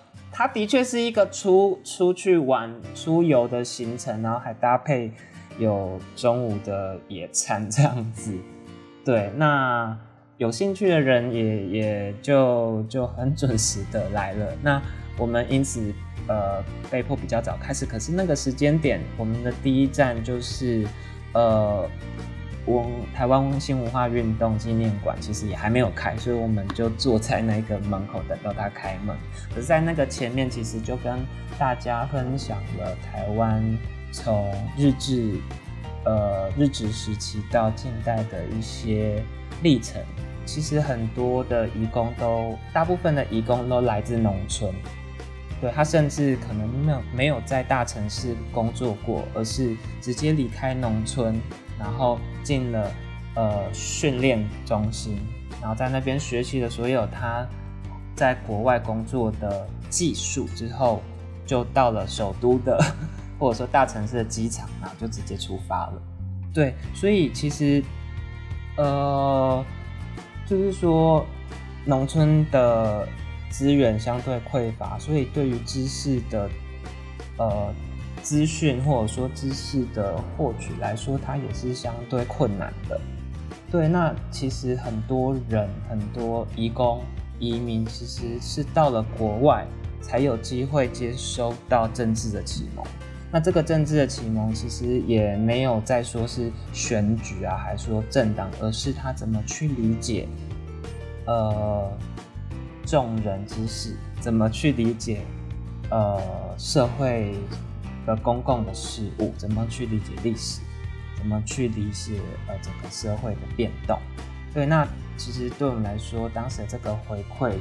它的确是一个出出去玩、出游的行程，然后还搭配有中午的野餐这样子。对，那有兴趣的人也也就就很准时的来了。那我们因此。呃，被迫比较早开始，可是那个时间点，我们的第一站就是，呃，文台湾新文化运动纪念馆其实也还没有开，所以我们就坐在那个门口等到它开门。可是，在那个前面，其实就跟大家分享了台湾从日治，呃，日治时期到近代的一些历程。其实很多的移工都，大部分的移工都来自农村。对他甚至可能没有没有在大城市工作过，而是直接离开农村，然后进了呃训练中心，然后在那边学习了所有他在国外工作的技术之后，就到了首都的 或者说大城市的机场，然后就直接出发了。对，所以其实呃，就是说农村的。资源相对匮乏，所以对于知识的呃资讯或者说知识的获取来说，它也是相对困难的。对，那其实很多人很多移工移民其实是到了国外才有机会接收到政治的启蒙。那这个政治的启蒙其实也没有在说是选举啊，还说政党，而是他怎么去理解呃。众人之事，怎么去理解？呃，社会的公共的事物，怎么去理解历史？怎么去理解呃整个社会的变动？对，那其实对我们来说，当时这个回馈，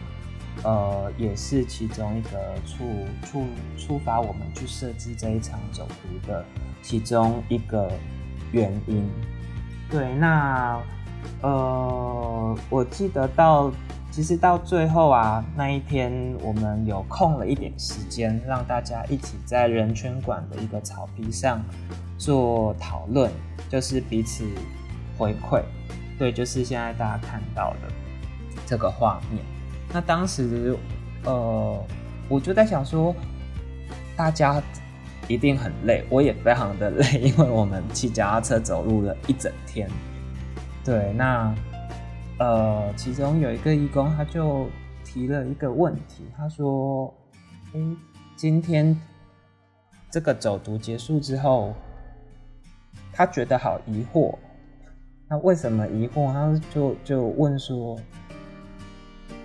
呃，也是其中一个触触触发我们去设计这一场走读的其中一个原因。对，那呃，我记得到。其实到最后啊，那一天我们有空了一点时间，让大家一起在人权馆的一个草皮上做讨论，就是彼此回馈。对，就是现在大家看到的这个画面。那当时，呃，我就在想说，大家一定很累，我也非常的累，因为我们骑脚踏车走路了一整天。对，那。呃，其中有一个义工，他就提了一个问题，他说：“哎，今天这个走读结束之后，他觉得好疑惑。那为什么疑惑？他就就问说，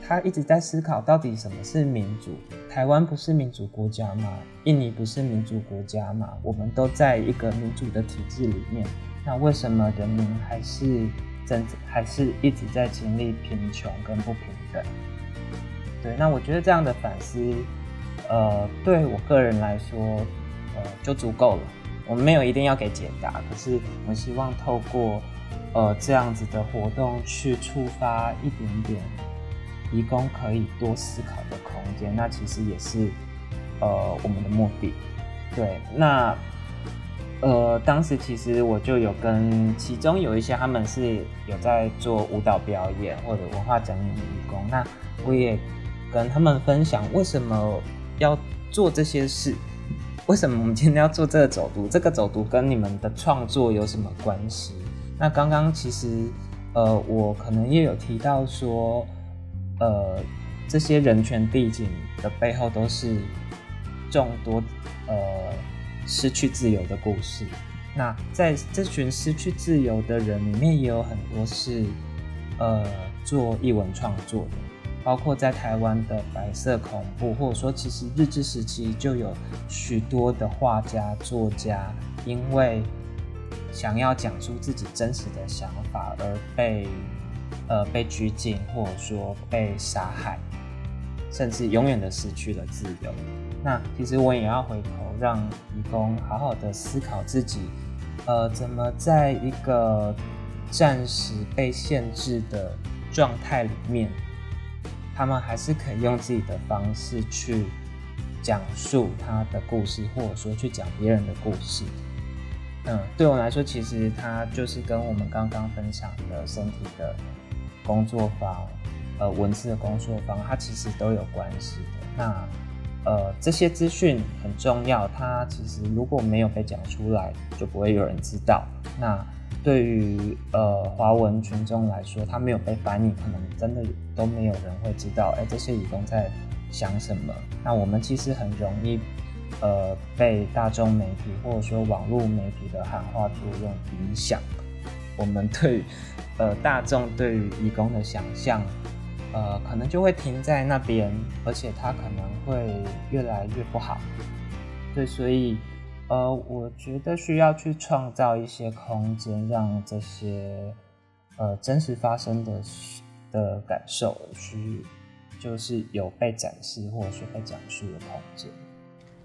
他一直在思考，到底什么是民主？台湾不是民主国家吗？印尼不是民主国家吗？我们都在一个民主的体制里面，那为什么人民还是？”真还是一直在经历贫穷跟不平等，对，那我觉得这样的反思，呃，对我个人来说，呃，就足够了。我们没有一定要给解答，可是我们希望透过呃这样子的活动去触发一点点，提供可以多思考的空间。那其实也是呃我们的目的。对，那。呃，当时其实我就有跟其中有一些他们是有在做舞蹈表演或者文化整理义工，那我也跟他们分享为什么要做这些事，为什么我们今天要做这个走读，这个走读跟你们的创作有什么关系？那刚刚其实呃，我可能也有提到说，呃，这些人权地景的背后都是众多呃。失去自由的故事。那在这群失去自由的人里面，也有很多是呃做译文创作的，包括在台湾的白色恐怖，或者说其实日治时期就有许多的画家、作家，因为想要讲出自己真实的想法而被呃被拘禁，或者说被杀害，甚至永远的失去了自由。那其实我也要回头让义工好好的思考自己，呃，怎么在一个暂时被限制的状态里面，他们还是可以用自己的方式去讲述他的故事，或者说去讲别人的故事。嗯，对我来说，其实它就是跟我们刚刚分享的身体的工作坊，呃，文字的工作坊，它其实都有关系的。那。呃，这些资讯很重要，它其实如果没有被讲出来，就不会有人知道。那对于呃华文群众来说，它没有被翻译，可能真的都没有人会知道，哎，这些义工在想什么。那我们其实很容易呃被大众媒体或者说网络媒体的喊话作用影响，我们对呃大众对于义工的想象。呃，可能就会停在那边，而且它可能会越来越不好。对，所以呃，我觉得需要去创造一些空间，让这些呃真实发生的的感受去，就是有被展示或者说被讲述的空间。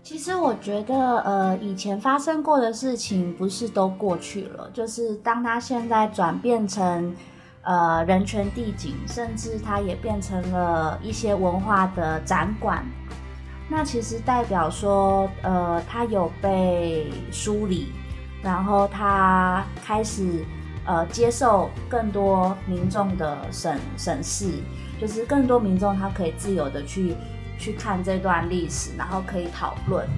其实我觉得，呃，以前发生过的事情不是都过去了，就是当它现在转变成。呃，人权地景，甚至它也变成了一些文化的展馆。那其实代表说，呃，它有被梳理，然后它开始呃接受更多民众的审审视，就是更多民众他可以自由的去去看这段历史，然后可以讨论。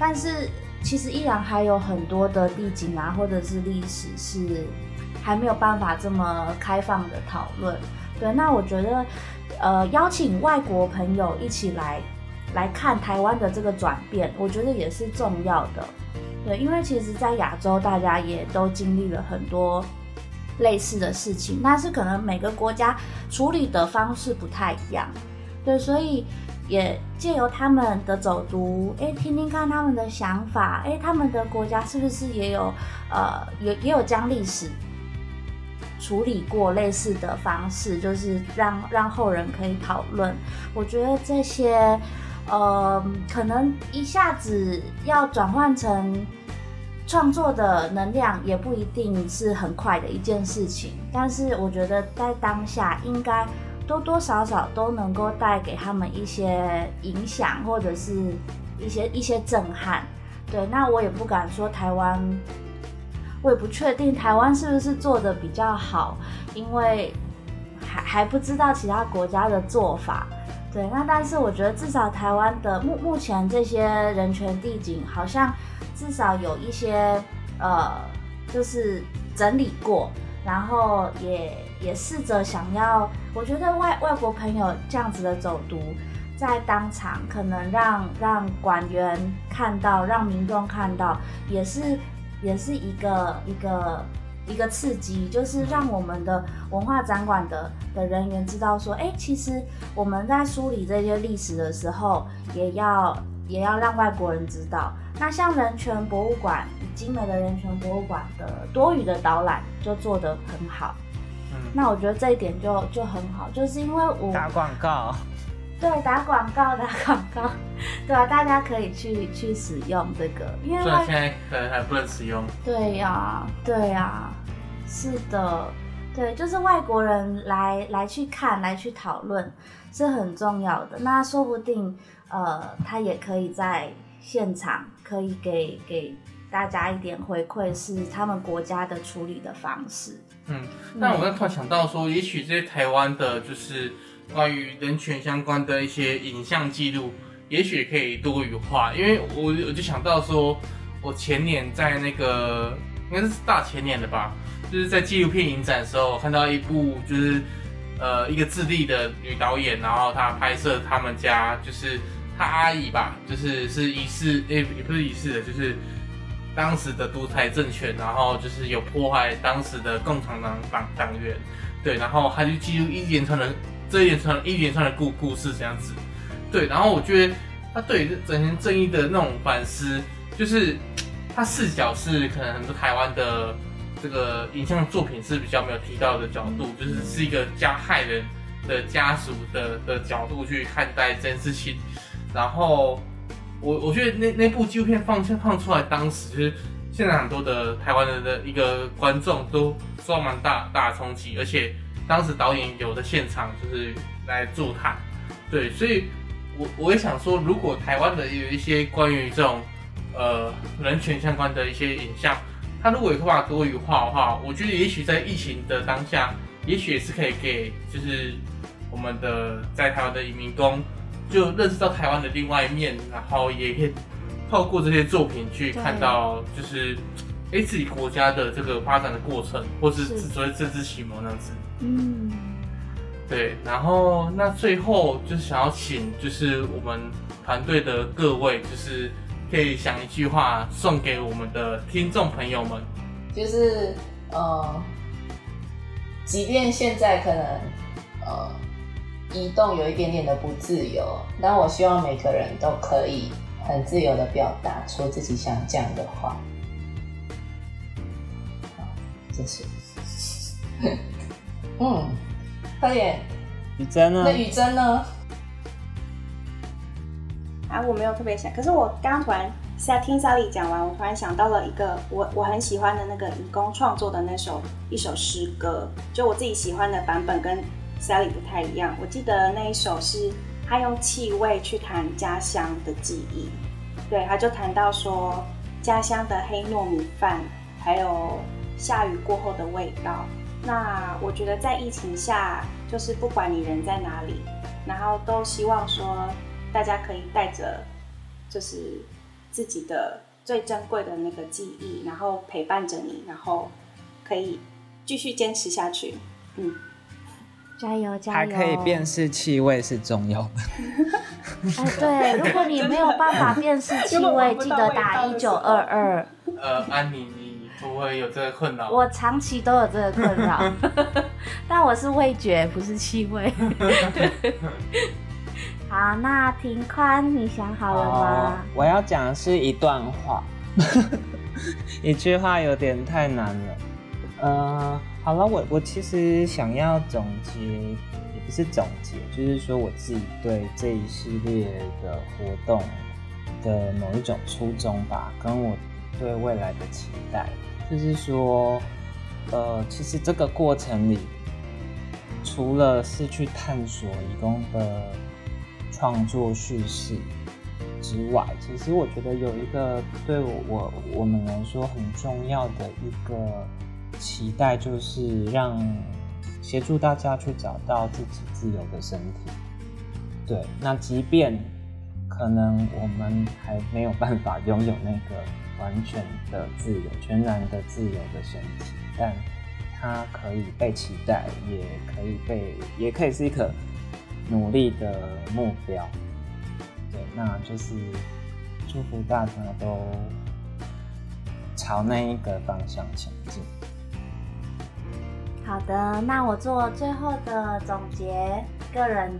但是其实依然还有很多的地景啊，或者是历史是。还没有办法这么开放的讨论，对，那我觉得，呃，邀请外国朋友一起来来看台湾的这个转变，我觉得也是重要的，对，因为其实，在亚洲大家也都经历了很多类似的事情，但是可能每个国家处理的方式不太一样，对，所以也借由他们的走读，哎，听听看他们的想法，哎，他们的国家是不是也有，呃，也也有将历史。处理过类似的方式，就是让让后人可以讨论。我觉得这些，呃，可能一下子要转换成创作的能量，也不一定是很快的一件事情。但是我觉得在当下，应该多多少少都能够带给他们一些影响，或者是一些一些震撼。对，那我也不敢说台湾，我也不确定台湾是不是做的比较好，因为还还不知道其他国家的做法。对，那但是我觉得至少台湾的目目前这些人权地景，好像至少有一些呃，就是整理过，然后也也试着想要，我觉得外外国朋友这样子的走读，在当场可能让让馆员看到，让民众看到，也是也是一个一个。一个刺激，就是让我们的文化展馆的的人员知道说，哎，其实我们在梳理这些历史的时候，也要也要让外国人知道。那像人权博物馆，精美的人权博物馆的多余的导览就做得很好。嗯，那我觉得这一点就就很好，就是因为我打广告。对，打广告，打广告，对啊，大家可以去去使用这个，因为现在可能还不能使用。对呀，对呀，是的，对，就是外国人来来去看，来去讨论是很重要的。那说不定，呃，他也可以在现场可以给给大家一点回馈，是他们国家的处理的方式。嗯，那我刚突然想到说，也许这些台湾的，就是。关于人权相关的一些影像记录，也许可以多语化，因为我我就想到说，我前年在那个应该是大前年的吧，就是在纪录片影展的时候我看到一部，就是呃一个智利的女导演，然后她拍摄他们家，就是她阿姨吧，就是是疑似诶也不是疑似的，就是当时的独裁政权，然后就是有迫害当时的共产党党党员，对，然后他就记录一连串的。这一连串一连串的故故事这样子，对，然后我觉得他对整形正义的那种反思，就是他视角是可能很多台湾的这个影像作品是比较没有提到的角度，就是是一个加害人的家属的的角度去看待这件事情。然后我我觉得那那部纪录片放放出来，当时就是现在很多的台湾人的一个观众都受到蛮大大的冲击，而且。当时导演有的现场就是来助他，对，所以我我也想说，如果台湾的有一些关于这种呃人权相关的一些影像，它如果有办法多元化的话，我觉得也许在疫情的当下，也许也是可以给就是我们的在台湾的移民工就认识到台湾的另外一面，然后也可以透过这些作品去看到就是哎自己国家的这个发展的过程，或是。所谓政治启蒙那样子。嗯，对，然后那最后就是想要请，就是我们团队的各位，就是可以想一句话送给我们的听众朋友们，就是呃，即便现在可能呃移动有一点点的不自由，但我希望每个人都可以很自由的表达出自己想讲的话。好，谢谢。嗯，快点。雨珍呢？那雨珍呢？啊，我没有特别想，可是我刚刚突然在听 Sally 讲完，我突然想到了一个我我很喜欢的那个义工创作的那首一首诗歌，就我自己喜欢的版本跟 Sally 不太一样。我记得那一首是他用气味去谈家乡的记忆，对，他就谈到说家乡的黑糯米饭，还有下雨过后的味道。那我觉得在疫情下，就是不管你人在哪里，然后都希望说大家可以带着，就是自己的最珍贵的那个记忆，然后陪伴着你，然后可以继续坚持下去。嗯，加油加油！还可以辨识气味是重要的。哎，对，如果你没有办法辨识气味，记得打一九二二。呃，安妮妮。不会有这个困扰。我长期都有这个困扰，但我是味觉，不是气味。好，那庭宽，你想好了吗？我要讲的是一段话，一句话有点太难了。呃，好了，我我其实想要总结，也不是总结，就是说我自己对这一系列的活动的某一种初衷吧，跟我对未来的期待。就是说，呃，其实这个过程里，除了是去探索义工的创作叙事之外，其实我觉得有一个对我我们来说很重要的一个期待，就是让协助大家去找到自己自由的身体。对，那即便可能我们还没有办法拥有那个完全的自由、全然的自由的身体，但它可以被期待，也可以被，也可以是一个努力的目标。对，那就是祝福大家都朝那一个方向前进。好的，那我做最后的总结，个人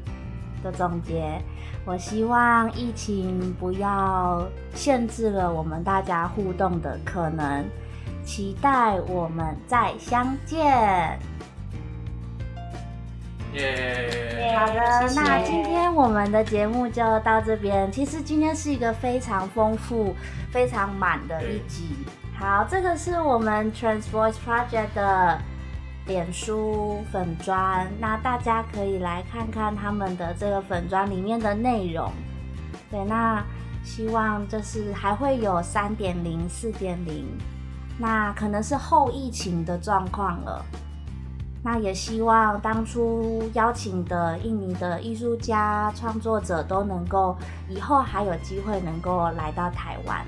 的总结。我希望疫情不要限制了我们大家互动的可能，期待我们再相见。耶！好的，谢谢那今天我们的节目就到这边。其实今天是一个非常丰富、非常满的一集。好，这个是我们 Trans Voice Project 的脸书粉砖，那大家可以来看看他们的这个粉砖里面的内容。对，那希望就是还会有三点零、四点零，那可能是后疫情的状况了。那也希望当初邀请的印尼的艺术家、创作者都能够以后还有机会能够来到台湾。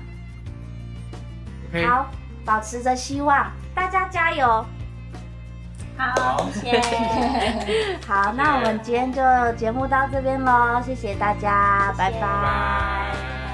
好，保持着希望，大家加油！好，谢谢。好，那我们今天就节目到这边喽，谢谢大家，拜谢谢拜拜。